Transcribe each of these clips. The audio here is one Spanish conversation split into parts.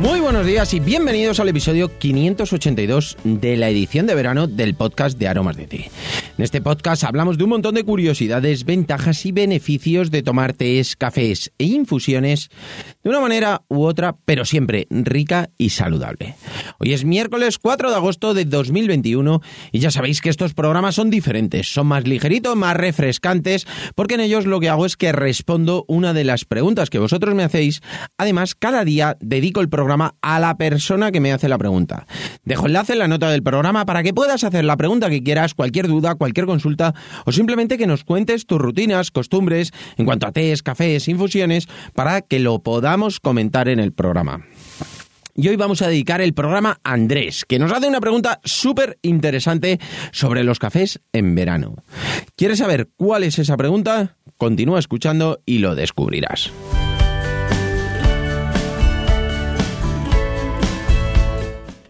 Muy buenos días y bienvenidos al episodio 582 de la edición de verano del podcast de Aromas de Té. En este podcast hablamos de un montón de curiosidades, ventajas y beneficios de tomar tés, cafés e infusiones de una manera u otra, pero siempre rica y saludable. Hoy es miércoles 4 de agosto de 2021 y ya sabéis que estos programas son diferentes, son más ligeritos, más refrescantes, porque en ellos lo que hago es que respondo una de las preguntas que vosotros me hacéis. Además, cada día dedico el programa a la persona que me hace la pregunta. Dejo enlace en la nota del programa para que puedas hacer la pregunta que quieras, cualquier duda, cualquier consulta o simplemente que nos cuentes tus rutinas, costumbres en cuanto a tés, cafés, infusiones para que lo podamos comentar en el programa. Y hoy vamos a dedicar el programa a Andrés, que nos hace una pregunta súper interesante sobre los cafés en verano. ¿Quieres saber cuál es esa pregunta? Continúa escuchando y lo descubrirás.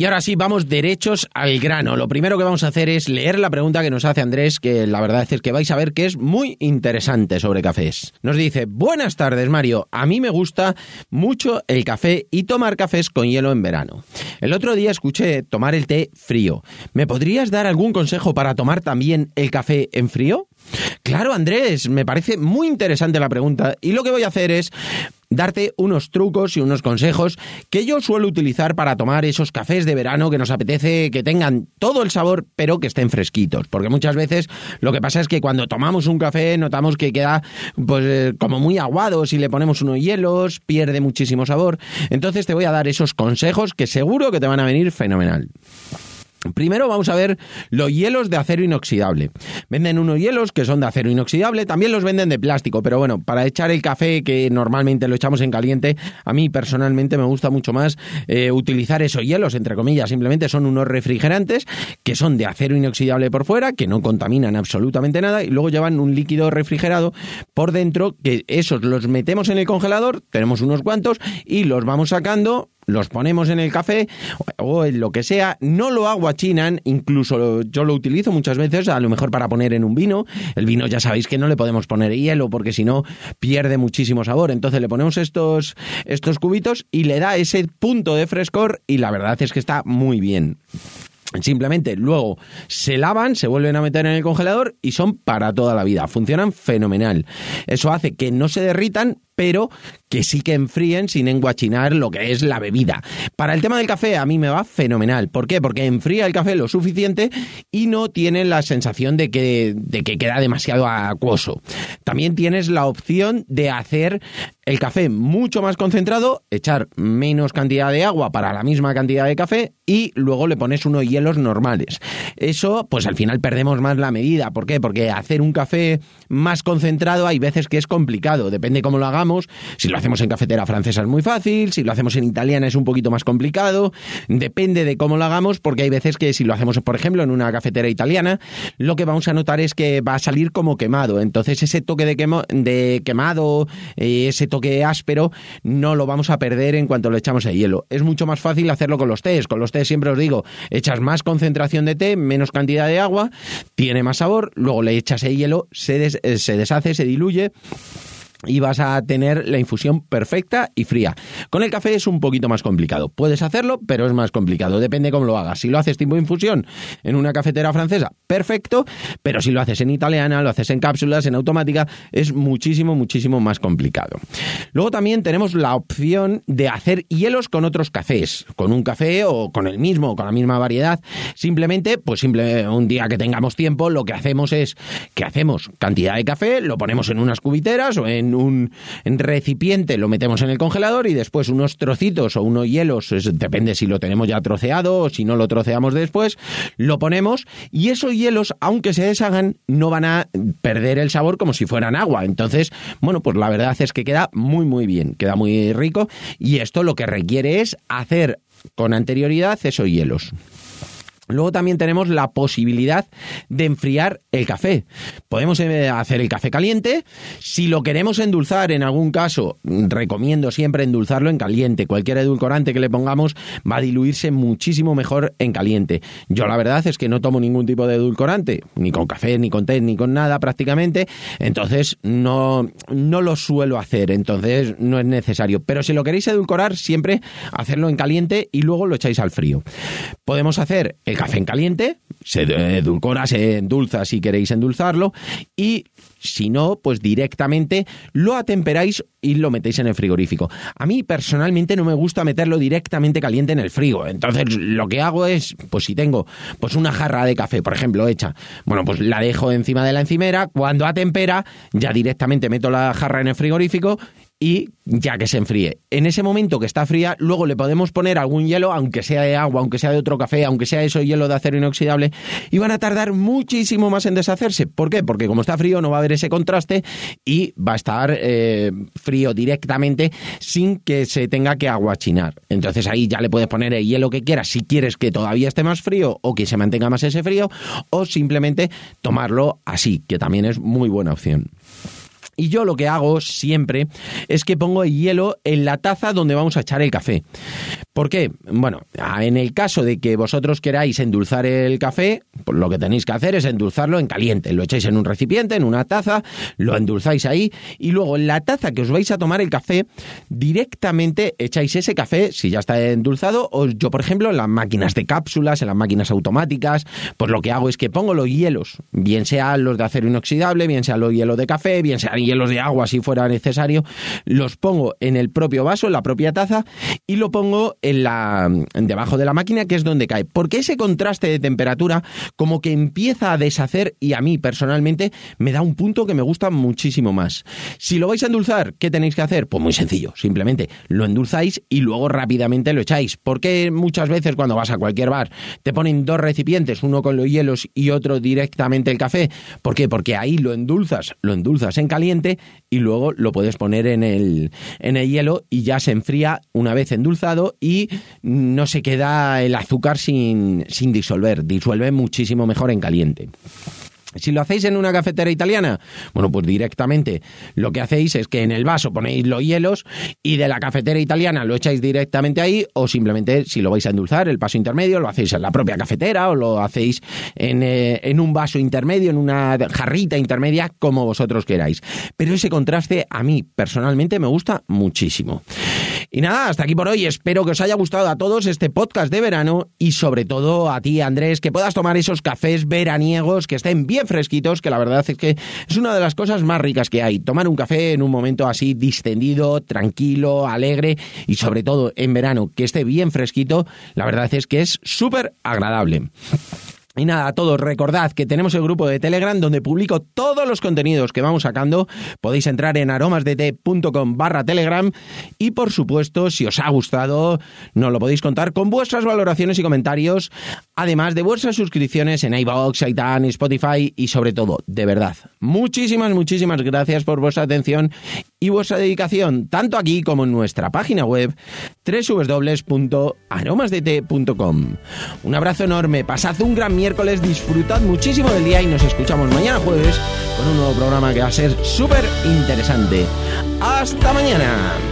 Y ahora sí, vamos derechos al grano. Lo primero que vamos a hacer es leer la pregunta que nos hace Andrés, que la verdad es que vais a ver que es muy interesante sobre cafés. Nos dice, buenas tardes Mario, a mí me gusta mucho el café y tomar cafés con hielo en verano. El otro día escuché tomar el té frío. ¿Me podrías dar algún consejo para tomar también el café en frío? Claro, Andrés, me parece muy interesante la pregunta y lo que voy a hacer es darte unos trucos y unos consejos que yo suelo utilizar para tomar esos cafés de verano que nos apetece que tengan todo el sabor, pero que estén fresquitos. Porque muchas veces lo que pasa es que cuando tomamos un café notamos que queda pues eh, como muy aguado, si le ponemos unos hielos, pierde muchísimo sabor. Entonces te voy a dar esos consejos que seguro que te van a venir fenomenal. Primero vamos a ver los hielos de acero inoxidable. Venden unos hielos que son de acero inoxidable, también los venden de plástico, pero bueno, para echar el café que normalmente lo echamos en caliente, a mí personalmente me gusta mucho más eh, utilizar esos hielos, entre comillas, simplemente son unos refrigerantes que son de acero inoxidable por fuera, que no contaminan absolutamente nada y luego llevan un líquido refrigerado por dentro, que esos los metemos en el congelador, tenemos unos cuantos y los vamos sacando los ponemos en el café o en lo que sea, no lo aguachinan, incluso yo lo utilizo muchas veces, a lo mejor para poner en un vino. El vino ya sabéis que no le podemos poner hielo porque si no pierde muchísimo sabor. Entonces le ponemos estos, estos cubitos y le da ese punto de frescor y la verdad es que está muy bien. Simplemente luego se lavan, se vuelven a meter en el congelador y son para toda la vida. Funcionan fenomenal. Eso hace que no se derritan, pero que sí que enfríen sin enguachinar lo que es la bebida. Para el tema del café a mí me va fenomenal. ¿Por qué? Porque enfría el café lo suficiente y no tiene la sensación de que, de que queda demasiado acuoso. También tienes la opción de hacer el café mucho más concentrado, echar menos cantidad de agua para la misma cantidad de café y luego le pones unos hielos normales. Eso, pues al final perdemos más la medida. ¿Por qué? Porque hacer un café más concentrado hay veces que es complicado, depende cómo lo hagamos. Si lo hacemos en cafetera francesa es muy fácil, si lo hacemos en italiana es un poquito más complicado, depende de cómo lo hagamos, porque hay veces que si lo hacemos, por ejemplo, en una cafetera italiana, lo que vamos a notar es que va a salir como quemado. Entonces ese toque de, de quemado, eh, ese toque áspero, no lo vamos a perder en cuanto lo echamos el hielo. Es mucho más fácil hacerlo con los tés. Con los tés siempre os digo, echas más concentración de té, menos cantidad de agua, tiene más sabor, luego le echas el hielo, se, eh, se deshace, se diluye y vas a tener la infusión perfecta y fría. Con el café es un poquito más complicado. Puedes hacerlo, pero es más complicado. Depende cómo lo hagas. Si lo haces tipo infusión en una cafetera francesa, perfecto, pero si lo haces en italiana, lo haces en cápsulas, en automática, es muchísimo, muchísimo más complicado. Luego también tenemos la opción de hacer hielos con otros cafés, con un café o con el mismo, con la misma variedad. Simplemente, pues simple, un día que tengamos tiempo, lo que hacemos es que hacemos cantidad de café, lo ponemos en unas cubiteras o en en un recipiente, lo metemos en el congelador y después unos trocitos o unos hielos, depende si lo tenemos ya troceado o si no lo troceamos después, lo ponemos y esos hielos, aunque se deshagan, no van a perder el sabor como si fueran agua. Entonces, bueno, pues la verdad es que queda muy, muy bien, queda muy rico y esto lo que requiere es hacer con anterioridad esos hielos. Luego también tenemos la posibilidad de enfriar el café. Podemos eh, hacer el café caliente. Si lo queremos endulzar, en algún caso, recomiendo siempre endulzarlo en caliente. Cualquier edulcorante que le pongamos va a diluirse muchísimo mejor en caliente. Yo la verdad es que no tomo ningún tipo de edulcorante, ni con café, ni con té, ni con nada prácticamente. Entonces no, no lo suelo hacer. Entonces no es necesario. Pero si lo queréis edulcorar, siempre hacerlo en caliente y luego lo echáis al frío. Podemos hacer el café en caliente, se edulcora, se endulza si queréis endulzarlo y si no, pues directamente lo atemperáis y lo metéis en el frigorífico. A mí personalmente no me gusta meterlo directamente caliente en el frigo. Entonces lo que hago es, pues si tengo pues una jarra de café, por ejemplo, hecha, bueno, pues la dejo encima de la encimera, cuando atempera ya directamente meto la jarra en el frigorífico y ya que se enfríe. En ese momento que está fría, luego le podemos poner algún hielo, aunque sea de agua, aunque sea de otro café, aunque sea eso hielo de acero inoxidable, y van a tardar muchísimo más en deshacerse. ¿Por qué? Porque como está frío no va a haber ese contraste y va a estar eh, frío directamente sin que se tenga que aguachinar. Entonces ahí ya le puedes poner el hielo que quieras si quieres que todavía esté más frío o que se mantenga más ese frío, o simplemente tomarlo así, que también es muy buena opción. Y yo lo que hago siempre es que pongo el hielo en la taza donde vamos a echar el café. ¿Por qué? Bueno, en el caso de que vosotros queráis endulzar el café, pues lo que tenéis que hacer es endulzarlo en caliente. Lo echáis en un recipiente, en una taza, lo endulzáis ahí y luego en la taza que os vais a tomar el café, directamente echáis ese café, si ya está endulzado, o yo, por ejemplo, en las máquinas de cápsulas, en las máquinas automáticas, pues lo que hago es que pongo los hielos, bien sean los de acero inoxidable, bien sean los hielos de café, bien sean hielos de agua si fuera necesario, los pongo en el propio vaso, en la propia taza y lo pongo en la, debajo de la máquina, que es donde cae. Porque ese contraste de temperatura como que empieza a deshacer y a mí personalmente me da un punto que me gusta muchísimo más. Si lo vais a endulzar, ¿qué tenéis que hacer? Pues muy sencillo, simplemente lo endulzáis y luego rápidamente lo echáis. Porque muchas veces cuando vas a cualquier bar te ponen dos recipientes, uno con los hielos y otro directamente el café? ¿Por qué? Porque ahí lo endulzas, lo endulzas en caliente y luego lo puedes poner en el, en el hielo y ya se enfría una vez endulzado y no se queda el azúcar sin, sin disolver, disuelve muchísimo mejor en caliente. Si lo hacéis en una cafetera italiana, bueno, pues directamente lo que hacéis es que en el vaso ponéis los hielos y de la cafetera italiana lo echáis directamente ahí o simplemente si lo vais a endulzar, el paso intermedio lo hacéis en la propia cafetera o lo hacéis en, eh, en un vaso intermedio, en una jarrita intermedia, como vosotros queráis. Pero ese contraste a mí personalmente me gusta muchísimo. Y nada, hasta aquí por hoy. Espero que os haya gustado a todos este podcast de verano y sobre todo a ti, Andrés, que puedas tomar esos cafés veraniegos que estén bien fresquitos, que la verdad es que es una de las cosas más ricas que hay. Tomar un café en un momento así distendido, tranquilo, alegre y sobre todo en verano que esté bien fresquito, la verdad es que es súper agradable. Y nada, a todos, recordad que tenemos el grupo de Telegram donde publico todos los contenidos que vamos sacando. Podéis entrar en aromasdt.com barra Telegram y por supuesto, si os ha gustado, nos lo podéis contar con vuestras valoraciones y comentarios, además de vuestras suscripciones en iVoox, iTunes, Spotify y sobre todo, de verdad, muchísimas, muchísimas gracias por vuestra atención y vuestra dedicación, tanto aquí como en nuestra página web www.aromasdt.com. Un abrazo enorme, pasad un gran miércoles, disfrutad muchísimo del día y nos escuchamos mañana jueves con un nuevo programa que va a ser súper interesante. ¡Hasta mañana!